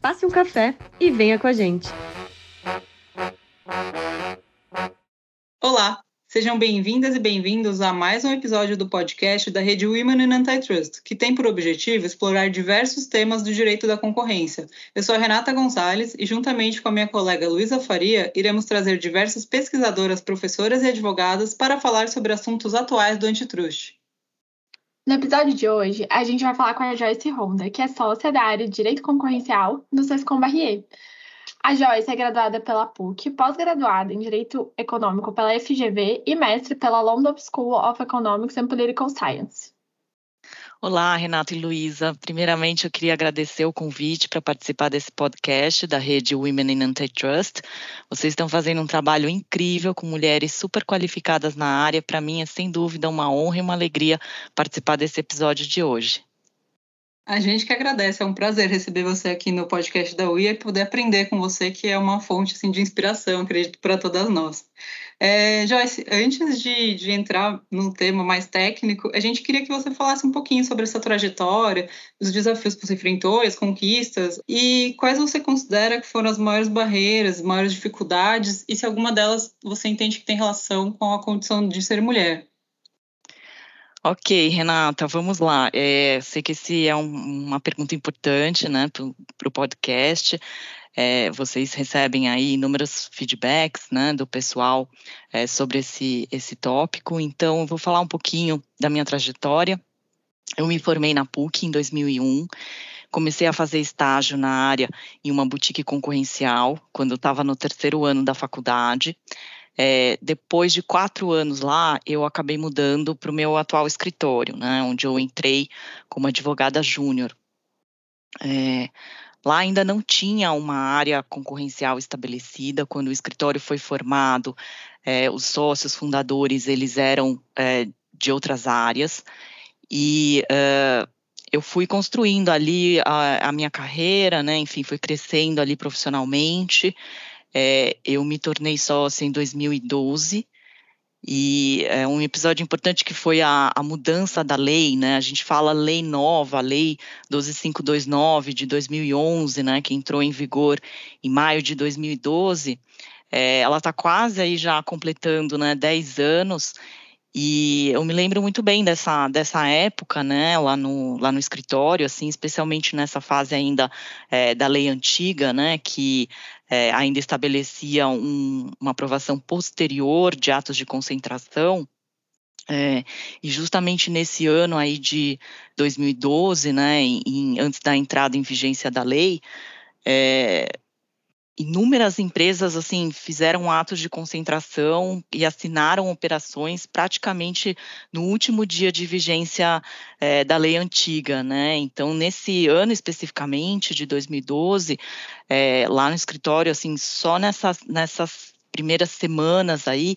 Passe um café e venha com a gente! Olá, sejam bem-vindas e bem-vindos a mais um episódio do podcast da rede Women in Antitrust, que tem por objetivo explorar diversos temas do direito da concorrência. Eu sou a Renata Gonçalves e, juntamente com a minha colega Luísa Faria, iremos trazer diversas pesquisadoras, professoras e advogadas para falar sobre assuntos atuais do antitrust. No episódio de hoje, a gente vai falar com a Joyce Honda, que é sócia da área de Direito Concorrencial no Sescom Barrier. A Joyce é graduada pela PUC, pós-graduada em Direito Econômico pela FGV e mestre pela London School of Economics and Political Science. Olá, Renata e Luísa. Primeiramente, eu queria agradecer o convite para participar desse podcast da rede Women in Antitrust. Vocês estão fazendo um trabalho incrível com mulheres super qualificadas na área. Para mim, é sem dúvida uma honra e uma alegria participar desse episódio de hoje. A gente que agradece, é um prazer receber você aqui no podcast da UIA e poder aprender com você, que é uma fonte assim, de inspiração, acredito, para todas nós. É, Joyce, antes de, de entrar no tema mais técnico, a gente queria que você falasse um pouquinho sobre essa trajetória, os desafios que você enfrentou, as conquistas, e quais você considera que foram as maiores barreiras, as maiores dificuldades, e se alguma delas você entende que tem relação com a condição de ser mulher. Ok, Renata, vamos lá. É, sei que esse é um, uma pergunta importante né, para o podcast. É, vocês recebem aí inúmeros feedbacks né, do pessoal é, sobre esse, esse tópico, então eu vou falar um pouquinho da minha trajetória. Eu me formei na PUC em 2001, comecei a fazer estágio na área em uma boutique concorrencial, quando eu estava no terceiro ano da faculdade. É, depois de quatro anos lá, eu acabei mudando para o meu atual escritório, né, onde eu entrei como advogada júnior. É, lá ainda não tinha uma área concorrencial estabelecida. Quando o escritório foi formado, é, os sócios fundadores eles eram é, de outras áreas e é, eu fui construindo ali a, a minha carreira, né? Enfim, fui crescendo ali profissionalmente. É, eu me tornei sócia em 2012 e é um episódio importante que foi a, a, mudança da lei, né? A gente fala lei nova, a lei 12529 de 2011, né? Que entrou em vigor em maio de 2012. É, ela está quase aí já completando, né? 10 anos. E eu me lembro muito bem dessa, dessa época, né, lá no, lá no escritório, assim, especialmente nessa fase ainda é, da lei antiga, né, que é, ainda estabelecia um, uma aprovação posterior de atos de concentração. É, e justamente nesse ano aí de 2012, né, em, antes da entrada em vigência da lei, é, inúmeras empresas assim fizeram atos de concentração e assinaram operações praticamente no último dia de vigência é, da lei antiga, né? Então nesse ano especificamente de 2012, é, lá no escritório, assim, só nessas nessas primeiras semanas aí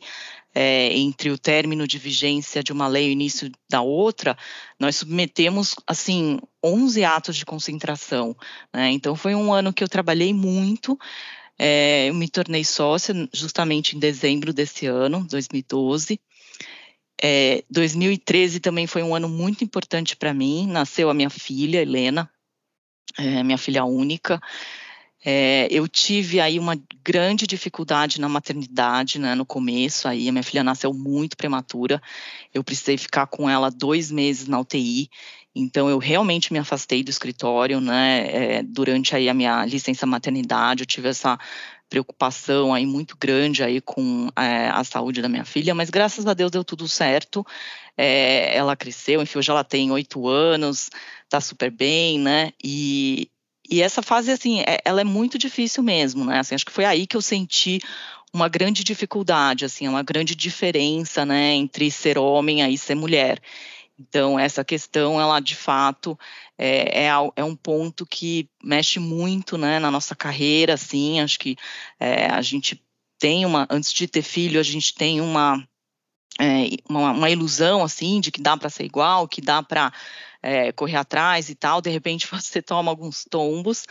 é, entre o término de vigência de uma lei e o início da outra, nós submetemos, assim, 11 atos de concentração. Né? Então, foi um ano que eu trabalhei muito, é, eu me tornei sócia justamente em dezembro desse ano, 2012. É, 2013 também foi um ano muito importante para mim. Nasceu a minha filha, Helena, é, minha filha única. É, eu tive aí uma grande dificuldade na maternidade, né, no começo, aí a minha filha nasceu muito prematura, eu precisei ficar com ela dois meses na UTI, então eu realmente me afastei do escritório, né, é, durante aí a minha licença maternidade, eu tive essa preocupação aí muito grande aí com é, a saúde da minha filha, mas graças a Deus deu tudo certo, é, ela cresceu, enfim, hoje ela tem oito anos, tá super bem, né, e e essa fase, assim, é, ela é muito difícil mesmo, né? Assim, acho que foi aí que eu senti uma grande dificuldade, assim, uma grande diferença, né, entre ser homem e ser mulher. Então, essa questão, ela de fato é, é, é, um ponto que mexe muito né, na nossa carreira, assim, acho que é, a gente tem uma, antes de ter filho, a gente tem uma, é, uma, uma, ilusão, assim, de que dá para ser igual, que dá para é, correr atrás e tal, de repente você toma alguns tombos,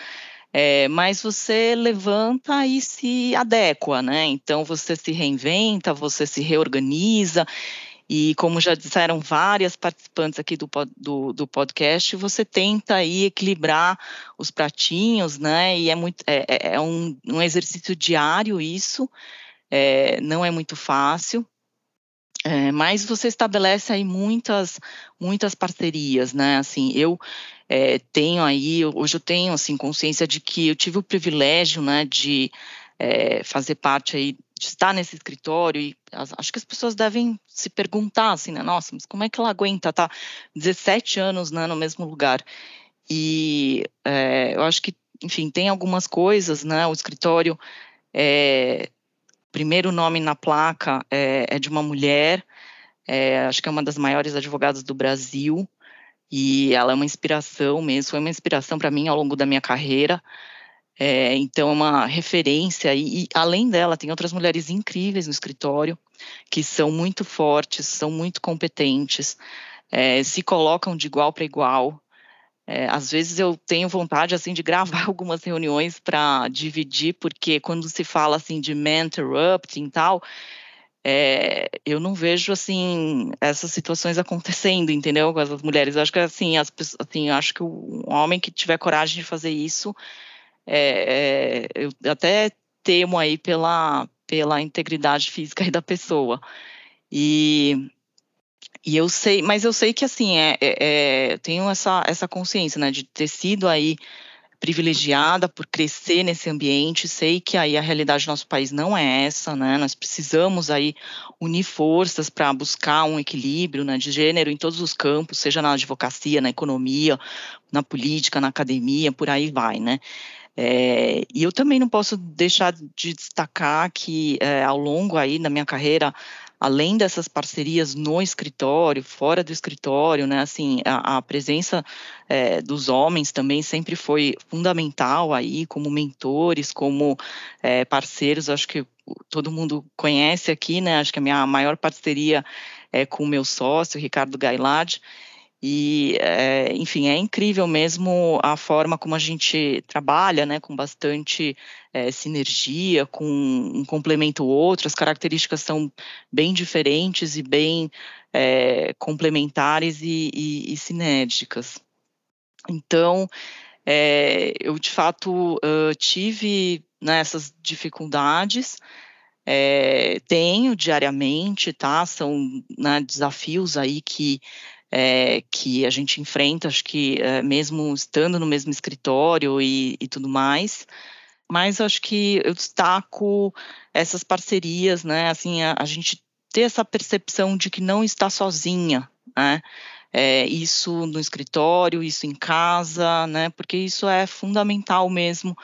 é, mas você levanta e se adequa, né? Então você se reinventa, você se reorganiza, e como já disseram várias participantes aqui do, do, do, podcast, você tenta aí equilibrar os pratinhos, né? E é, muito, é, é, é um, um, exercício diário isso, é, não é muito fácil. É, mas você estabelece aí muitas, muitas parcerias, né? Assim, eu é, tenho aí, hoje eu tenho assim consciência de que eu tive o privilégio, né, de é, fazer parte aí de estar nesse escritório e acho que as pessoas devem se perguntar assim, né? Nossa, mas como é que ela aguenta tá 17 anos né, no mesmo lugar? E é, eu acho que, enfim, tem algumas coisas, né? O escritório, é, primeiro nome na placa é, é de uma mulher, é, acho que é uma das maiores advogadas do Brasil, e ela é uma inspiração mesmo, foi uma inspiração para mim ao longo da minha carreira. É, então, é uma referência, e, e, além dela, tem outras mulheres incríveis no escritório, que são muito fortes, são muito competentes, é, se colocam de igual para igual. É, às vezes eu tenho vontade assim de gravar algumas reuniões para dividir, porque quando se fala assim de interrupting e tal, é, eu não vejo assim essas situações acontecendo, entendeu? Com as mulheres. Eu acho que assim, as, assim, acho que um homem que tiver coragem de fazer isso é, é, eu até temo aí pela, pela integridade física da pessoa. E, e eu sei, mas eu sei que assim, é, é, é tenho essa, essa consciência, né, de ter sido aí privilegiada por crescer nesse ambiente, sei que aí a realidade do nosso país não é essa, né? Nós precisamos aí unir forças para buscar um equilíbrio, né, de gênero em todos os campos, seja na advocacia, na economia, na política, na academia, por aí vai, né? É, e eu também não posso deixar de destacar que é, ao longo aí da minha carreira, além dessas parcerias no escritório, fora do escritório, né, assim, a, a presença é, dos homens também sempre foi fundamental aí, como mentores, como é, parceiros, acho que todo mundo conhece aqui, né, acho que a minha maior parceria é com o meu sócio, Ricardo Gailard, e, é, enfim, é incrível mesmo a forma como a gente trabalha, né, com bastante é, sinergia, com um complemento o outro, as características são bem diferentes e bem é, complementares e, e, e, sinérgicas. Então, eu de fato uh, tive né, essas dificuldades, tenho diariamente, tá? São né, desafios aí que é, que a gente enfrenta, acho que é, mesmo estando no mesmo escritório e, e tudo mais. Mas acho que eu destaco essas parcerias, né? Assim, a, a gente ter essa percepção de que não está sozinha, né? É, isso no escritório, isso em casa, né? Porque isso é fundamental mesmo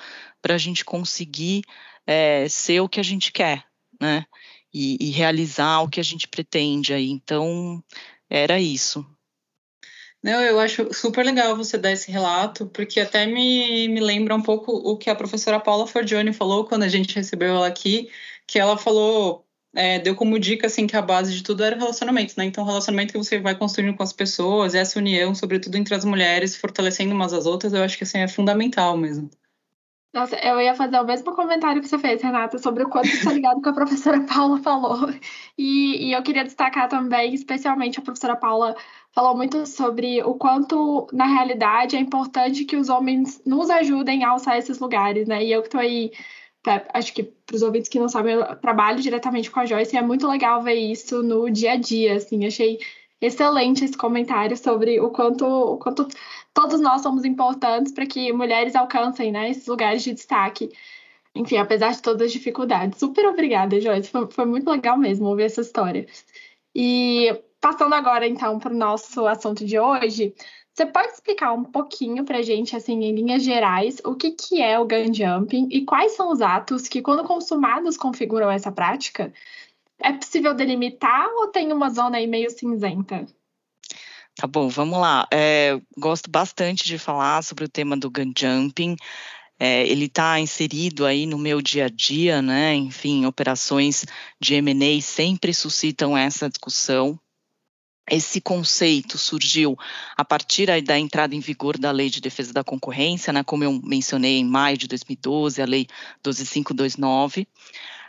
para a gente conseguir é, ser o que a gente quer, né? E, e, realizar o que a gente pretende aí. Então, era isso. Não, eu acho super legal você dar esse relato, porque até me, me lembra um pouco o que a professora Paula Forgione falou quando a gente recebeu ela aqui, que ela falou, é, deu como dica assim que a base de tudo era relacionamento, né? Então, relacionamento que você vai construindo com as pessoas, essa união, sobretudo entre as mulheres, fortalecendo umas às outras, eu acho que assim é fundamental mesmo. Nossa, eu ia fazer o mesmo comentário que você fez, Renata, sobre o quanto está ligado com a professora Paula falou. E, e, eu queria destacar também, especialmente a professora Paula falou muito sobre o quanto, na realidade, é importante que os homens nos ajudem a alçar esses lugares, né? E eu que estou aí, acho que para os ouvintes que não sabem, eu trabalho diretamente com a Joyce e é muito legal ver isso no dia a dia, assim, achei excelente esse comentário sobre o quanto, o quanto todos nós somos importantes para que mulheres alcancem né, esses lugares de destaque. Enfim, apesar de todas as dificuldades. Super obrigada, Joyce. Foi, foi muito legal mesmo ouvir essa história. E passando agora, então, para o nosso assunto de hoje, você pode explicar um pouquinho para a gente, assim, em linhas gerais, o que, que é o gun jumping e quais são os atos que, quando consumados, configuram essa prática? É possível delimitar ou tem uma zona aí meio cinzenta? Tá bom, vamos lá. É, gosto bastante de falar sobre o tema do gun jumping. É, ele está inserido aí no meu dia a dia, né? Enfim, operações de M&A sempre suscitam essa discussão. Esse conceito surgiu a partir da entrada em vigor da Lei de Defesa da Concorrência, né, como eu mencionei em maio de 2012, a Lei 12529.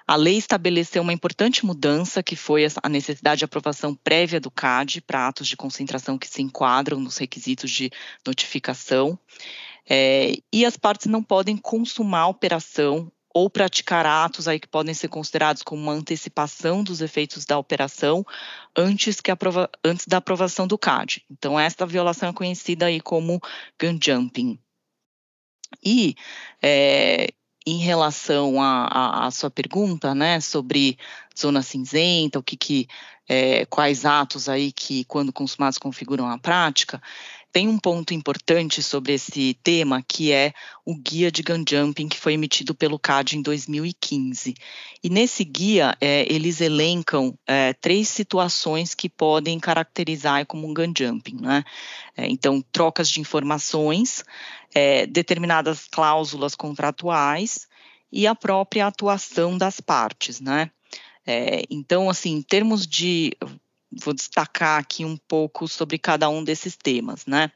A lei estabeleceu uma importante mudança, que foi a necessidade de aprovação prévia do CAD para atos de concentração que se enquadram nos requisitos de notificação. É, e as partes não podem consumar a operação ou praticar atos aí que podem ser considerados como uma antecipação dos efeitos da operação antes, que aprova antes da aprovação do CAD. Então, esta violação é conhecida aí como gun jumping. E é, em relação à sua pergunta, né, sobre zona cinzenta, o que, que é, quais atos aí que, quando consumados, configuram a prática, tem um ponto importante sobre esse tema, que é o guia de gun jumping que foi emitido pelo CAD em 2015. E nesse guia, é, eles elencam é, três situações que podem caracterizar como um gun jumping. Né? É, então, trocas de informações, é, determinadas cláusulas contratuais e a própria atuação das partes. Né? É, então, assim, em termos de vou destacar aqui um pouco sobre cada um desses temas, né?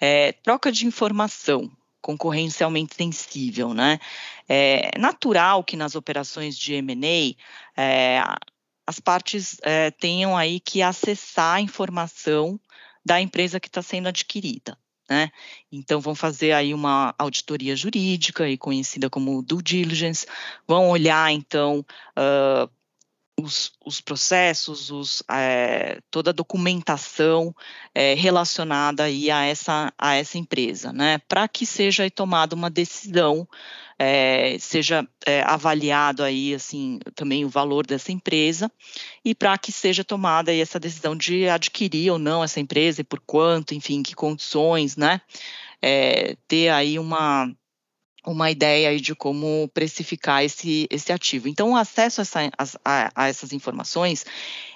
É, troca de informação concorrencialmente sensível, né? É natural que nas operações de M&A é, as partes é, tenham aí que acessar a informação da empresa que está sendo adquirida. Né? Então, vão fazer aí uma auditoria jurídica, e conhecida como due diligence, vão olhar, então, uh, os, os processos, os, é, toda a documentação é, relacionada aí a essa, a essa empresa, né, para que seja tomada uma decisão, é, seja avaliado aí, assim, também o valor dessa empresa e para que seja tomada aí essa decisão de adquirir ou não essa empresa e por quanto, enfim, que condições, né, ter aí uma uma ideia aí de como precificar esse, esse ativo. Então, o acesso a, essa, a, a essas informações,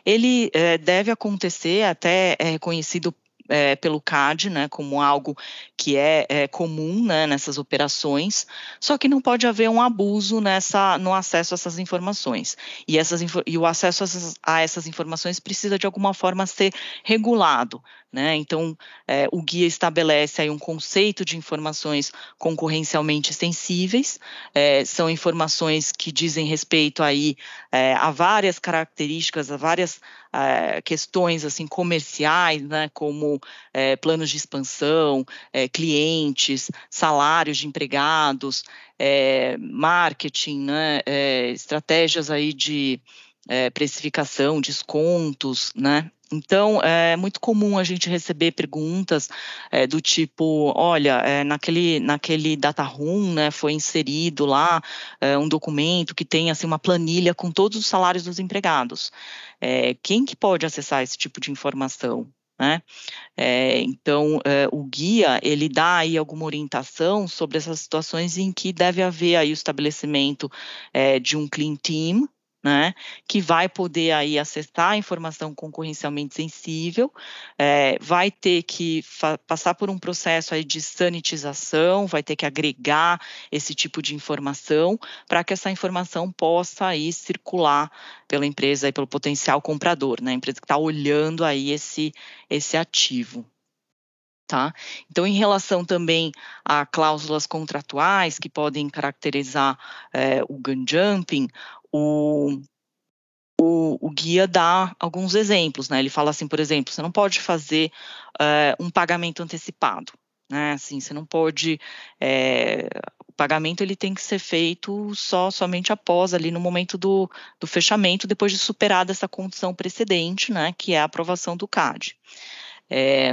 ele é, deve acontecer, até é reconhecido é, pelo CAD, né, como algo que é, é, comum né, nessas operações, só que não pode haver um abuso nessa, no acesso a essas informações. E, essas, e o acesso a essas, a essas informações precisa, de alguma forma, ser regulado. Né? Então, é, o guia estabelece aí um conceito de informações concorrencialmente sensíveis, é, são informações que dizem respeito aí é, a várias características, a várias é, questões assim comerciais, né? como é, planos de expansão, é, clientes, salários de empregados, marketing, né? estratégias aí de precificação, descontos, né? Então, é muito comum a gente receber perguntas é, do tipo, olha, é, naquele, naquele data room, né, foi inserido lá é, um documento que tem, assim, uma planilha com todos os salários dos empregados. É, quem que pode acessar esse tipo de informação? Né? É, então, é, o guia, ele dá aí alguma orientação sobre essas situações em que deve haver aí o estabelecimento é, de um clean team, né, que vai poder aí acessar a informação concorrencialmente sensível, é, vai ter que passar por um processo aí de sanitização, vai ter que agregar esse tipo de informação para que essa informação possa aí circular pela empresa e pelo potencial comprador, né, a empresa que está olhando aí esse, esse ativo. Tá? Então, em relação também a cláusulas contratuais que podem caracterizar é, o gun jumping, o, o, o, guia dá alguns exemplos, né? Ele fala assim, por exemplo, você não pode fazer uh, um pagamento antecipado, né? Assim, você não pode é, o pagamento ele tem que ser feito só somente após ali no momento do, do fechamento, depois de superada essa condição precedente, né? Que é a aprovação do CAD. É,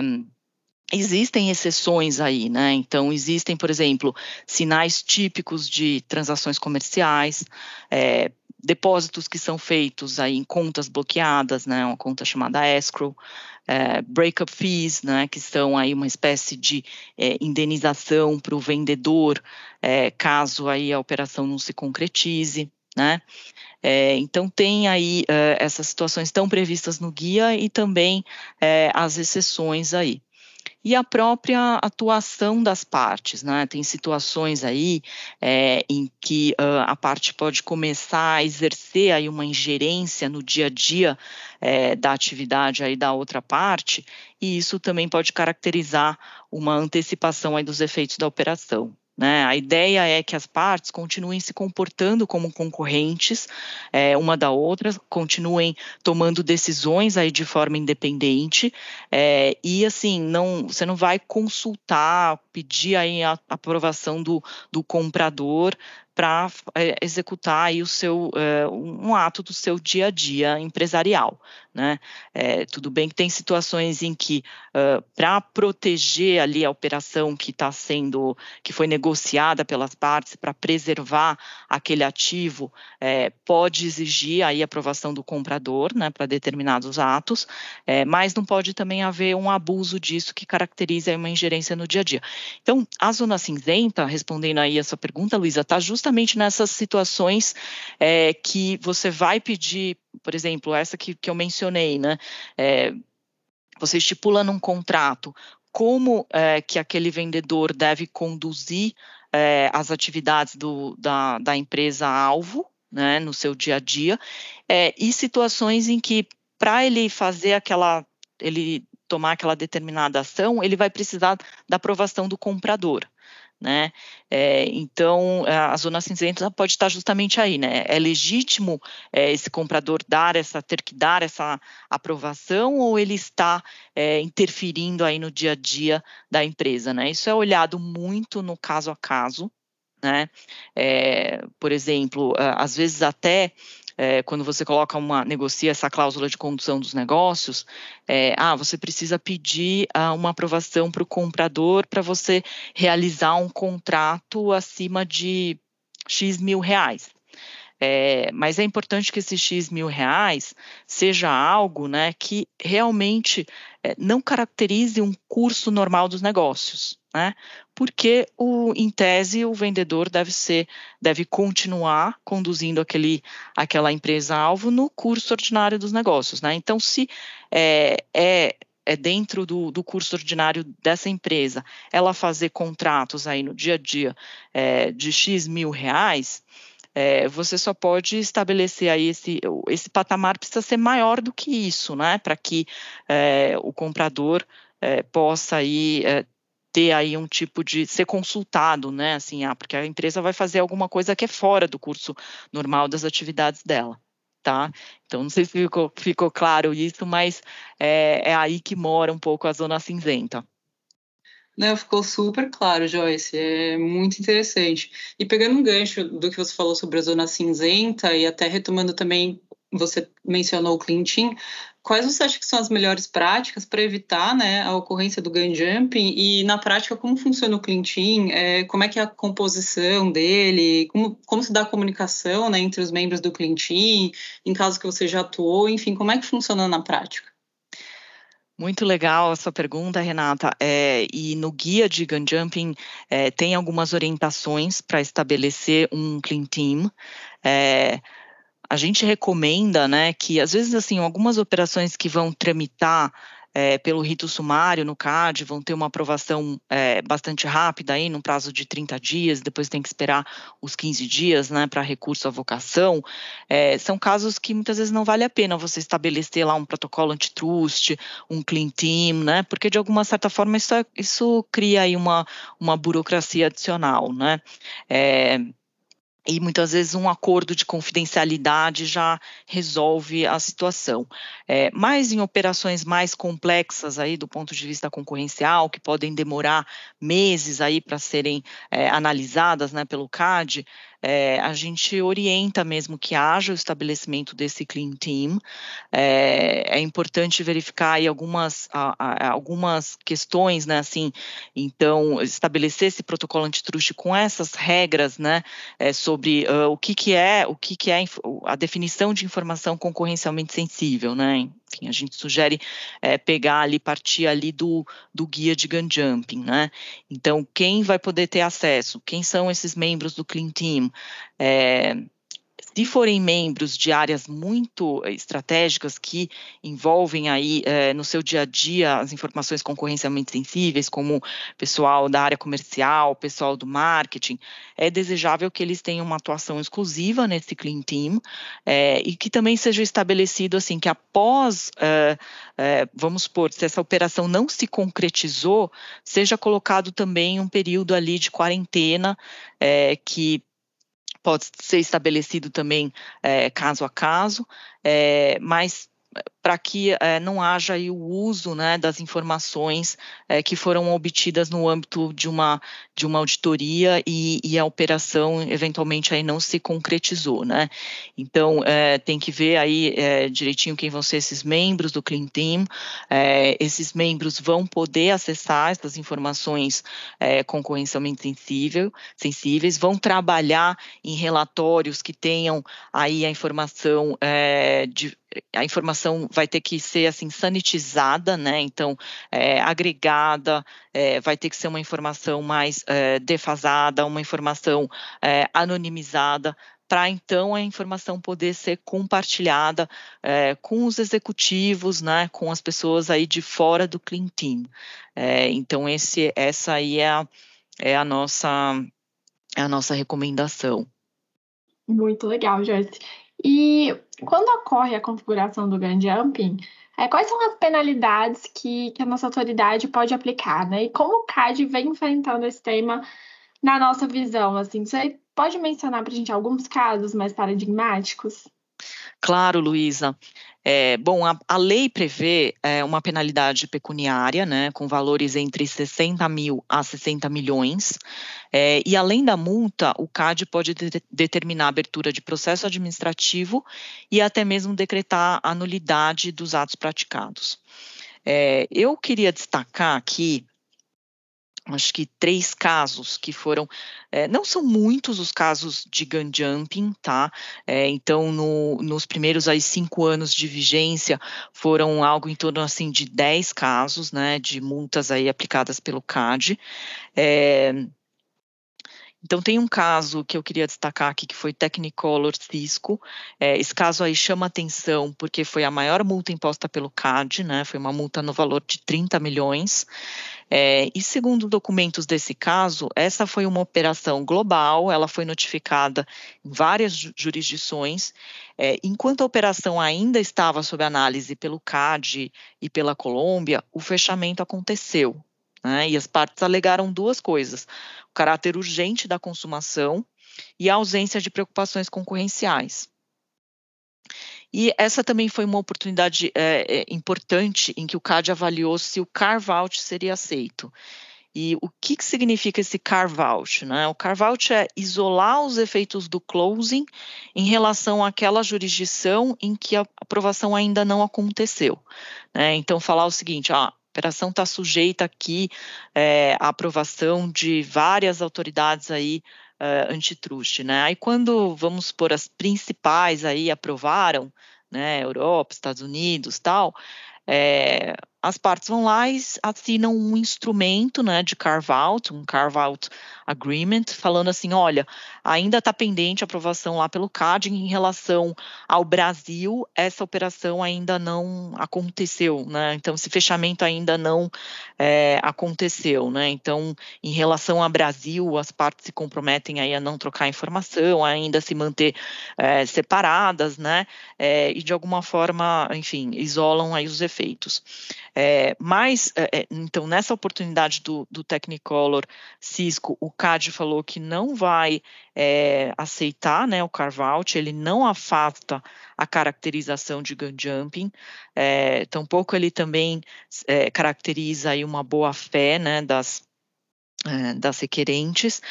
Existem exceções aí, né? Então, existem, por exemplo, sinais típicos de transações comerciais, é, depósitos que são feitos aí em contas bloqueadas, né, uma conta chamada escrow, é, breakup fees, né, que são aí uma espécie de é, indenização para o vendedor, é, caso aí a operação não se concretize. né? É, então, tem aí é, essas situações estão previstas no guia e também é, as exceções aí. E a própria atuação das partes, né? Tem situações aí é, em que uh, a parte pode começar a exercer aí uma ingerência no dia a dia é, da atividade aí da outra parte, e isso também pode caracterizar uma antecipação aí dos efeitos da operação. Né? A ideia é que as partes continuem se comportando como concorrentes é, uma da outra, continuem tomando decisões aí de forma independente é, e assim não, você não vai consultar, pedir aí a aprovação do, do comprador para é, executar aí o seu é, um ato do seu dia a dia empresarial, né? É, tudo bem que tem situações em que uh, para proteger ali a operação que está sendo que foi negociada pelas partes para preservar aquele ativo é, pode exigir aí a aprovação do comprador, né, para determinados atos, é, mas não pode também haver um abuso disso que caracterize uma ingerência no dia a dia. Então, a zona cinzenta, respondendo aí a sua pergunta, Luísa, está justamente justamente nessas situações é, que você vai pedir, por exemplo, essa que, que eu mencionei, né? É, você estipula num contrato como é, que aquele vendedor deve conduzir é, as atividades do, da, da empresa alvo, né, no seu dia a dia, é, e situações em que para ele fazer aquela, ele tomar aquela determinada ação, ele vai precisar da aprovação do comprador né? É, então, a zona cinzenta pode estar justamente aí, né? É legítimo é, esse comprador dar essa, ter que dar essa aprovação ou ele está é, interferindo aí no dia a dia da empresa, né? Isso é olhado muito no caso a caso, né? É, por exemplo, às vezes até é, quando você coloca uma, negocia essa cláusula de condução dos negócios, é, ah, você precisa pedir ah, uma aprovação para o comprador para você realizar um contrato acima de X mil reais. É, mas é importante que esse X mil reais seja algo né, que realmente é, não caracterize um curso normal dos negócios né? Porque o, em tese o vendedor deve ser, deve continuar conduzindo aquele, aquela empresa alvo no curso ordinário dos negócios, né? Então, se é, é é dentro do, do, curso ordinário dessa empresa, ela fazer contratos aí no dia a dia é, de X mil reais, é, você só pode estabelecer aí esse, esse patamar precisa ser maior do que isso, né? Para que é, o comprador é, possa aí é, ter aí um tipo de ser consultado, né? Assim, ah, porque a empresa vai fazer alguma coisa que é fora do curso normal das atividades dela, tá? Então, não sei se ficou, ficou claro isso, mas é, é aí que mora um pouco a zona cinzenta. Não, ficou super claro, Joyce. É muito interessante. E pegando um gancho do que você falou sobre a zona cinzenta e até retomando também você mencionou o Clintin, quais você acha que são as melhores práticas para evitar né, a ocorrência do gun jumping e na prática como funciona o Clintin, é, como é que é a composição dele, como, como se dá a comunicação né, entre os membros do Clintin, em caso que você já atuou, enfim, como é que funciona na prática? Muito legal essa pergunta, Renata. É, e no guia de gun jumping é, tem algumas orientações para estabelecer um clean team. É, a gente recomenda, né, que às vezes assim algumas operações que vão tramitar é, pelo rito sumário no CAD vão ter uma aprovação é, bastante rápida aí, no prazo de 30 dias, depois tem que esperar os 15 dias né, para recurso à vocação. É, são casos que muitas vezes não vale a pena você estabelecer lá um protocolo antitrust, um clean team, né? Porque de alguma certa forma isso, é, isso cria aí uma, uma burocracia adicional, né? E muitas vezes um acordo de confidencialidade já resolve a situação. É, mas em operações mais complexas aí do ponto de vista concorrencial, que podem demorar meses aí para serem é, analisadas né, pelo CAD, é, a gente orienta mesmo que haja o estabelecimento desse clean team. É, é importante verificar aí algumas, algumas questões, né? Assim, então estabelecer esse protocolo antitruste com essas regras, né? É, sobre uh, o que, que é o que, que é a definição de informação concorrencialmente sensível, né? enfim, a gente sugere é, pegar ali, partir ali do, do guia de gun jumping, né? Então, quem vai poder ter acesso? Quem são esses membros do Clean Team? É, Se forem membros de áreas muito estratégicas que envolvem aí é, no seu dia a dia as informações concorrencialmente sensíveis, como pessoal da área comercial, pessoal do marketing, é desejável que eles tenham uma atuação exclusiva nesse Clean Team é, e que também seja estabelecido assim que após, é, vamos supor, se essa operação não se concretizou, seja colocado também um período ali de quarentena que pode ser estabelecido também é, caso a caso, é, mas para que é, não haja o uso né, das informações é, que foram obtidas no âmbito de uma, de uma auditoria e, e a operação eventualmente aí não se concretizou, né? Então é, tem que ver aí direitinho quem vão ser esses membros do Clean Team. esses membros vão poder acessar essas informações concorrencialmente sensível, sensíveis, vão trabalhar em relatórios que tenham aí a informação de a informação vai ter que ser assim sanitizada, né? Então, é, agregada, é, vai ter que ser uma informação mais é, defasada, uma informação é, anonimizada, para então a informação poder ser compartilhada é, com os executivos, né? Com as pessoas aí de fora do Clean Team. É, então, esse, essa aí é a, é a nossa é a nossa recomendação. Muito legal, Joyce. E quando ocorre a configuração do gun jumping, é, quais são as penalidades que, que, a nossa autoridade pode aplicar, né? E como o CAD vem enfrentando esse tema na nossa visão, assim, você pode mencionar para a gente alguns casos mais paradigmáticos? Claro, Luísa. É, bom, a, a, lei prevê é, uma penalidade pecuniária, né, com valores entre 60 mil a 60 milhões, é, e além da multa, o CAD pode de, determinar a abertura de processo administrativo e até mesmo decretar a nulidade dos atos praticados. É, eu queria destacar aqui acho que três casos que foram, é, não são muitos os casos de gun jumping, tá? É, então, no, nos primeiros aí cinco anos de vigência, foram algo em torno assim de dez casos, né, de multas aí aplicadas pelo CAD. É, então, tem um caso que eu queria destacar aqui, que foi Technicolor Cisco. É, esse caso aí chama atenção porque foi a maior multa imposta pelo CAD, né? Foi uma multa no valor de 30 milhões. É, e segundo documentos desse caso, essa foi uma operação global, ela foi notificada em várias jurisdições. É, enquanto a operação ainda estava sob análise pelo CAD e pela Colômbia, o fechamento aconteceu. Né? E as partes alegaram duas coisas: o caráter urgente da consumação e a ausência de preocupações concorrenciais. E essa também foi uma oportunidade é, importante em que o CAD avaliou se o carve-out seria aceito. E o que, que significa esse carve-out? Né? O carve-out é isolar os efeitos do closing em relação àquela jurisdição em que a aprovação ainda não aconteceu. Né? Então, falar o seguinte, ah, operação está sujeita aqui é, à aprovação de várias autoridades aí uh, antitrust, né? Aí quando vamos por as principais aí aprovaram, né, Europa, Estados Unidos, tal, é, as partes vão lá e assinam um instrumento né, de carve-out, um carve-out agreement, falando assim, olha, ainda está pendente a aprovação lá pelo CAD em relação ao Brasil, essa operação ainda não aconteceu, né? Então, esse fechamento ainda não é, aconteceu, né? Então, em relação ao Brasil, as partes se comprometem aí a não trocar informação, ainda se manter é, separadas, né? É, e de alguma forma, enfim, isolam aí os efeitos. É, mas, é, é, então, nessa oportunidade do, do Technicolor Cisco, o CAD falou que não vai é, aceitar né, o carve-out, ele não afasta a caracterização de gun jumping, é, tampouco ele também é, caracteriza aí uma boa-fé né, das, das requerentes,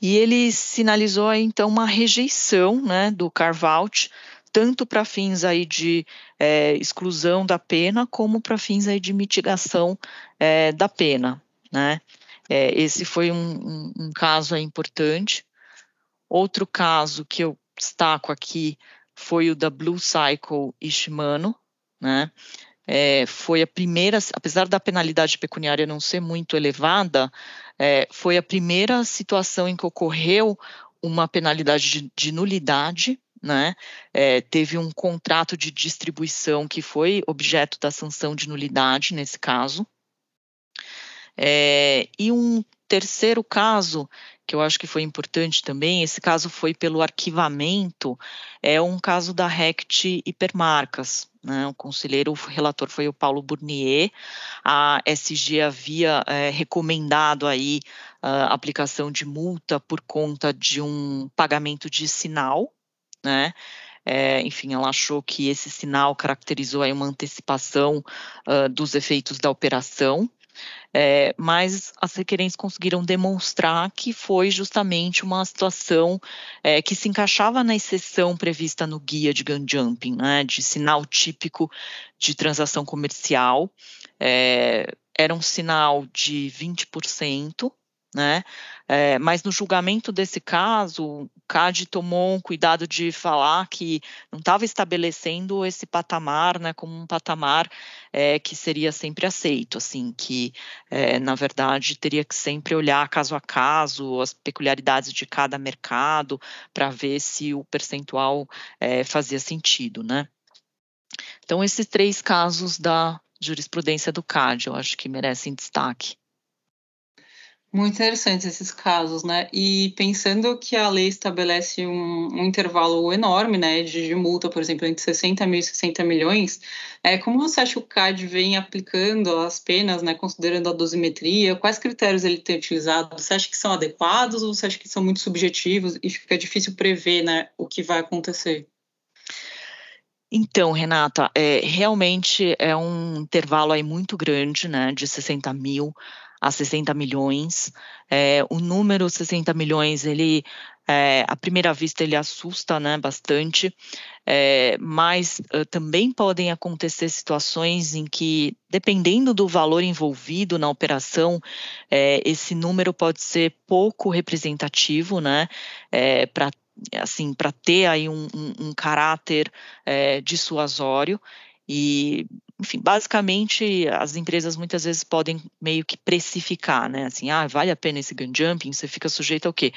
e ele sinalizou então uma rejeição né, do carve-out tanto para fins aí de é, exclusão da pena, como para fins aí de mitigação é, da pena, né? É, esse foi um, um, um caso importante. Outro caso que eu destaco aqui foi o da Blue Cycle e Shimano, né? É, foi a primeira, apesar da penalidade pecuniária não ser muito elevada, é, foi a primeira situação em que ocorreu uma penalidade de, de nulidade né? É, teve um contrato de distribuição que foi objeto da sanção de nulidade nesse caso. É, e um terceiro caso que eu acho que foi importante também, esse caso foi pelo arquivamento, é um caso da RECT Hipermarcas. Né? O conselheiro, o relator foi o Paulo Burnier, a SG havia é, recomendado aí a aplicação de multa por conta de um pagamento de sinal, né? É, enfim, ela achou que esse sinal caracterizou aí uma antecipação uh, dos efeitos da operação, é, mas as requerentes conseguiram demonstrar que foi justamente uma situação é, que se encaixava na exceção prevista no guia de gun jumping, né, de sinal típico de transação comercial. É, era um sinal de 20%, né? É, mas no julgamento desse caso, o CAD tomou um cuidado de falar que não estava estabelecendo esse patamar, né, como um patamar é, que seria sempre aceito, assim, que é, na verdade teria que sempre olhar caso a caso as peculiaridades de cada mercado para ver se o percentual é, fazia sentido, né? Então esses três casos da jurisprudência do CAD, eu acho que merecem destaque. Muito interessantes esses casos, né? E pensando que a lei estabelece um, um intervalo enorme, né, de, de, multa, por exemplo, entre 60 mil e 60 milhões, é, como você acha que o CAD vem aplicando as penas, né, considerando a dosimetria? Quais critérios ele tem utilizado? Você acha que são adequados ou você acha que são muito subjetivos e fica difícil prever, né, o que vai acontecer? Então, Renata, é, realmente é um intervalo aí muito grande, né, de 60 mil a 60 milhões. É, o número 60 milhões, ele, é, à primeira vista, ele assusta né, bastante, é, mas também podem acontecer situações em que, dependendo do valor envolvido na operação, esse número pode ser pouco representativo, né, para assim, para ter aí um, um, um caráter dissuasório. E, enfim, basicamente as empresas muitas vezes podem meio que precificar, né? Assim, ah, vale a pena esse gun jumping? Você fica sujeito ao quê?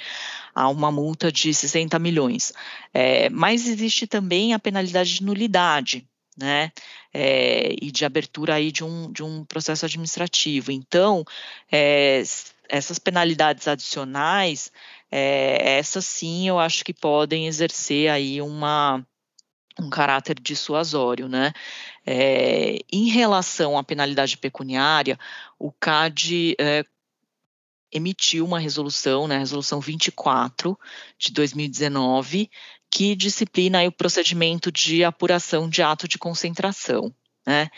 A uma multa de 60 milhões. É, mas existe também a penalidade de nulidade, né? É, e de abertura aí de um, de um processo administrativo. Então, é, essas penalidades adicionais, é, essas sim eu acho que podem exercer aí uma um caráter dissuasório, né? É, em relação à penalidade pecuniária, o CAD é, emitiu uma resolução, né, resolução 24 de 2019, que disciplina o procedimento de apuração de ato de concentração. Né?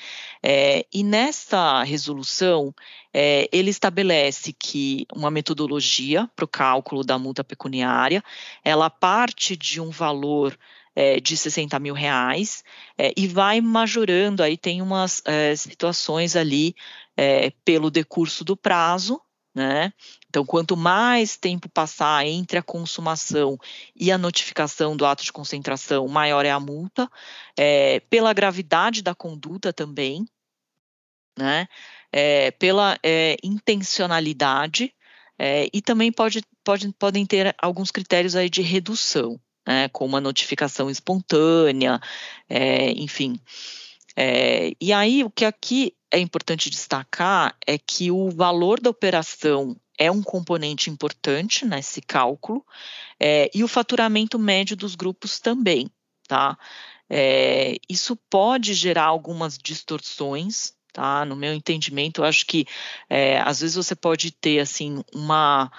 É, e nessa resolução, é, ele estabelece que uma metodologia para o cálculo da multa pecuniária, ela parte de um valor é, de 60 mil reais é, e vai majorando, aí tem umas é, situações ali é, pelo decurso do prazo, né? Então, quanto mais tempo passar entre a consumação e a notificação do ato de concentração, maior é a multa, é, pela gravidade da conduta também, né? É, pela intencionalidade, e também pode, pode, podem ter alguns critérios aí de redução né, com uma notificação espontânea, é, enfim. É, e aí, o que aqui é importante destacar é que o valor da operação é um componente importante nesse cálculo, é, e o faturamento médio dos grupos também, tá? É, isso pode gerar algumas distorções, tá? No meu entendimento, eu acho que é, às vezes você pode ter assim uma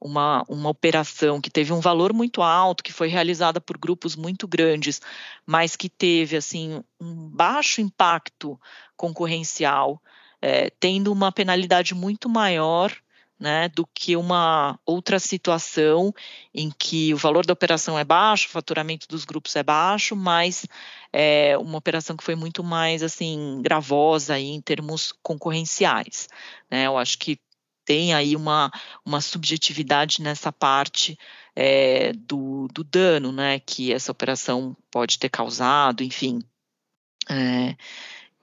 uma, uma operação que teve um valor muito alto, que foi realizada por grupos muito grandes, mas que teve assim um baixo impacto concorrencial, é, tendo uma penalidade muito maior né, do que uma outra situação em que o valor da operação é baixo, o faturamento dos grupos é baixo, mas é uma operação que foi muito mais assim gravosa aí, em termos concorrenciais. Né? Eu acho que tem aí uma, uma subjetividade nessa parte é, do, do dano, né, que essa operação pode ter causado, enfim. É,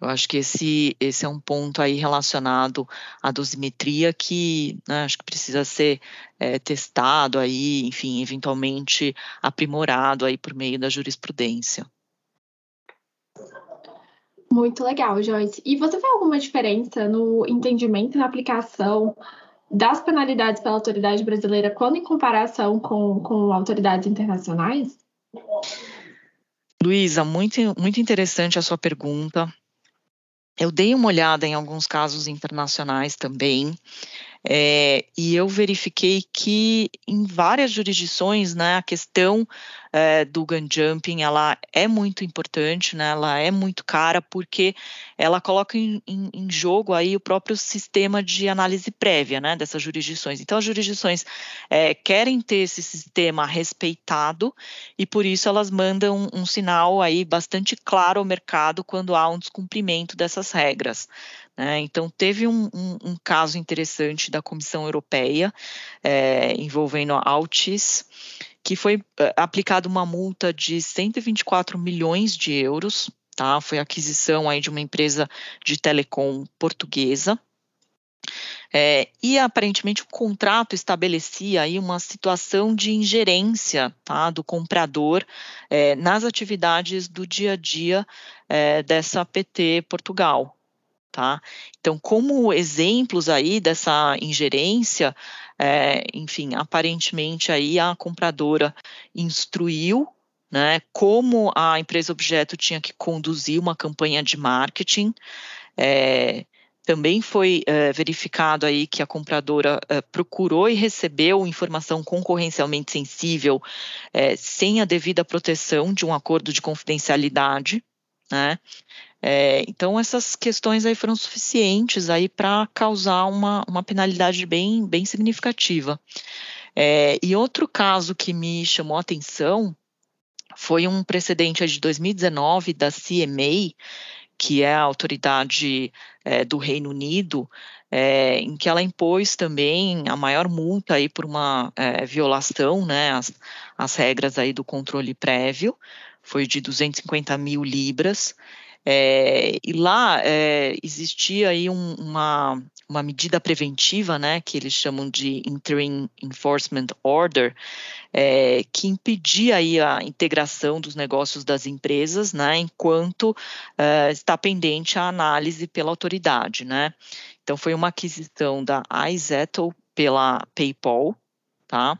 Eu acho que esse, esse é um ponto aí relacionado à dosimetria que né, acho que precisa ser é, testado aí, enfim, eventualmente aprimorado aí por meio da jurisprudência. Muito legal, Joyce. E você vê alguma diferença no entendimento e na aplicação das penalidades pela autoridade brasileira quando em comparação com, com autoridades internacionais? Luísa, muito, muito interessante a sua pergunta. Eu dei uma olhada em alguns casos internacionais também, é, e eu verifiquei que em várias jurisdições, né, a questão é, do gun jumping, ela é muito importante, né, ela é muito cara, porque ela coloca em, em, em, jogo aí o próprio sistema de análise prévia, né, dessas jurisdições. Então, as jurisdições é, querem ter esse sistema respeitado, e por isso elas mandam um, sinal aí bastante claro ao mercado quando há um descumprimento dessas regras. Né? Então, teve um, um, um, caso interessante da Comissão Europeia é, envolvendo a Altis, que foi é, aplicada uma multa de 124 milhões de euros, tá? Foi aquisição aí de uma empresa de telecom portuguesa. É, e aparentemente o contrato estabelecia aí uma situação de ingerência tá, do comprador é, nas atividades do dia a dia é, dessa PT Portugal. Tá? Então, como exemplos aí dessa ingerência, é, enfim, aparentemente aí a compradora instruiu né, como a empresa objeto tinha que conduzir uma campanha de marketing. É, também foi é, verificado aí que a compradora é, procurou e recebeu informação concorrencialmente sensível é, sem a devida proteção de um acordo de confidencialidade, né? É, então essas questões aí foram suficientes aí para causar uma, uma penalidade bem, bem significativa. É, e outro caso que me chamou a atenção foi um precedente de 2019 da CMA, que é a autoridade é, do Reino Unido, é, em que ela impôs também a maior multa aí por uma é, violação, né, as regras aí do controle prévio, foi de 250 mil libras, é, e lá é, existia aí um, uma, uma medida preventiva, né, que eles chamam de Interim Enforcement Order, é, que impedia aí a integração dos negócios das empresas, né, enquanto é, está pendente a análise pela autoridade, né. Então foi uma aquisição da iZettle pela PayPal, tá?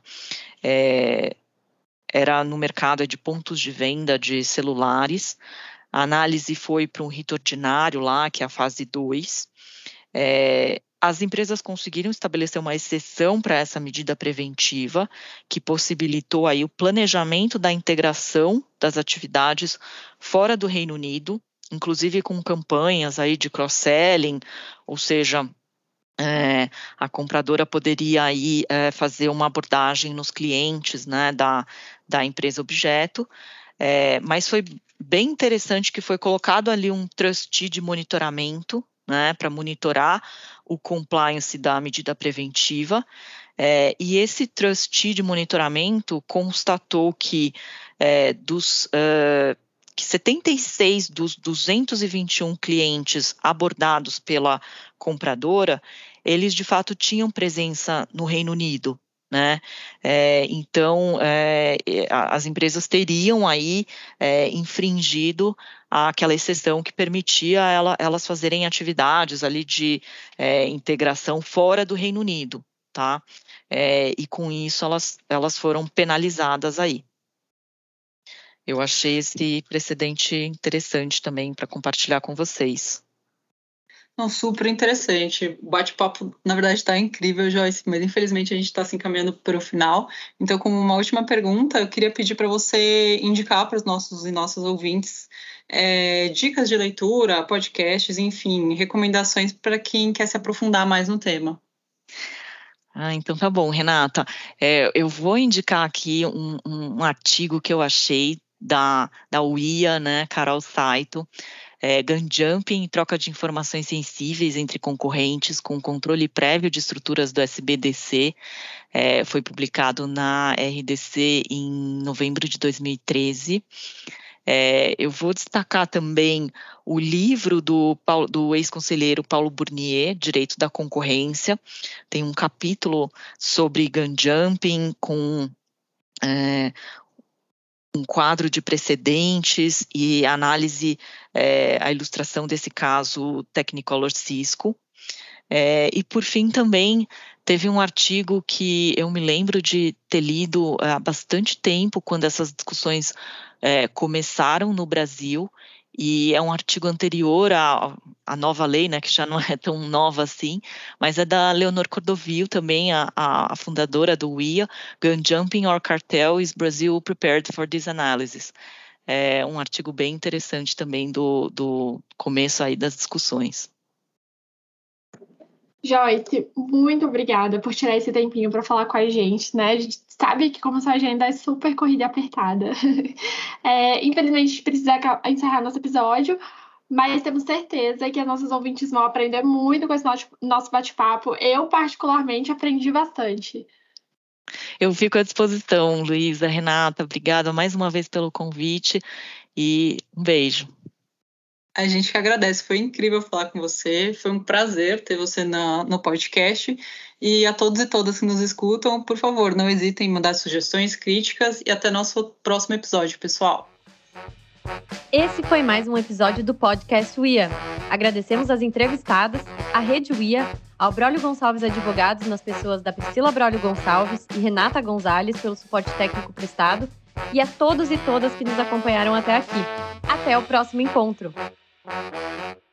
É, era no mercado de pontos de venda de celulares. A análise foi para um rito ordinário lá, que é a fase 2. É, as empresas conseguiram estabelecer uma exceção para essa medida preventiva, que possibilitou aí o planejamento da integração das atividades fora do Reino Unido, inclusive com campanhas aí de cross-selling, ou seja, é, a compradora poderia aí é, fazer uma abordagem nos clientes né, da, da empresa objeto, é, mas foi bem interessante que foi colocado ali um trustee de monitoramento, né, para monitorar o compliance da medida preventiva. É, e esse trustee de monitoramento constatou que é, dos uh, que 76 dos 221 clientes abordados pela compradora, eles de fato tinham presença no Reino Unido. Né? É, então, é, as empresas teriam aí é, infringido aquela exceção que permitia ela, elas fazerem atividades ali de é, integração fora do Reino Unido, tá? É, e com isso elas, elas foram penalizadas aí. Eu achei esse precedente interessante também para compartilhar com vocês. Não, super interessante. O bate-papo, na verdade, está incrível, Joyce, mas infelizmente a gente está se encaminhando para o final. Então, como uma última pergunta, eu queria pedir para você indicar para os nossos e nossas ouvintes é, dicas de leitura, podcasts, enfim, recomendações para quem quer se aprofundar mais no tema. Ah, então tá bom, Renata. É, eu vou indicar aqui um, um, artigo que eu achei da, da UIA, né, Carol Saito, é, gun jumping, troca de informações sensíveis entre concorrentes com controle prévio de estruturas do SBDC, é, foi publicado na RDC em novembro de 2013. É, eu vou destacar também o livro do, do ex-conselheiro Paulo Burnier, Direito da Concorrência. Tem um capítulo sobre gun jumping com é, um quadro de precedentes e análise, é, a ilustração desse caso Technicolor Cisco. É, e por fim também teve um artigo que eu me lembro de ter lido há bastante tempo, quando essas discussões é, começaram no Brasil, e é um artigo anterior à, à, nova lei, né, que já não é tão nova assim, mas é da Leonor Cordovil também, a, a fundadora do WIA, Gun Jumping or Cartel is Brazil Prepared for this Analysis. É um artigo bem interessante também do, do começo aí das discussões. Joyce, muito obrigada por tirar esse tempinho para falar com a gente, né? A gente sabe que como sua agenda é super corrida e apertada. É, infelizmente, a gente precisa encerrar nosso episódio, mas temos certeza que as nossas ouvintes vão aprender muito com esse nosso bate-papo. Eu, particularmente, aprendi bastante. Eu fico à disposição, Luísa, Renata. Obrigada mais uma vez pelo convite e um beijo. A gente que agradece, foi incrível falar com você, foi um prazer ter você na, no podcast. E a todos e todas que nos escutam, por favor, não hesitem em mandar sugestões, críticas e até nosso próximo episódio, pessoal. Esse foi mais um episódio do podcast UIA. Agradecemos as entrevistadas, a Rede UIA, ao Braulio Gonçalves Advogados nas pessoas da Priscila Braulio Gonçalves e Renata Gonzalez pelo suporte técnico prestado e a todos e todas que nos acompanharam até aqui. Até o próximo encontro! Thank you.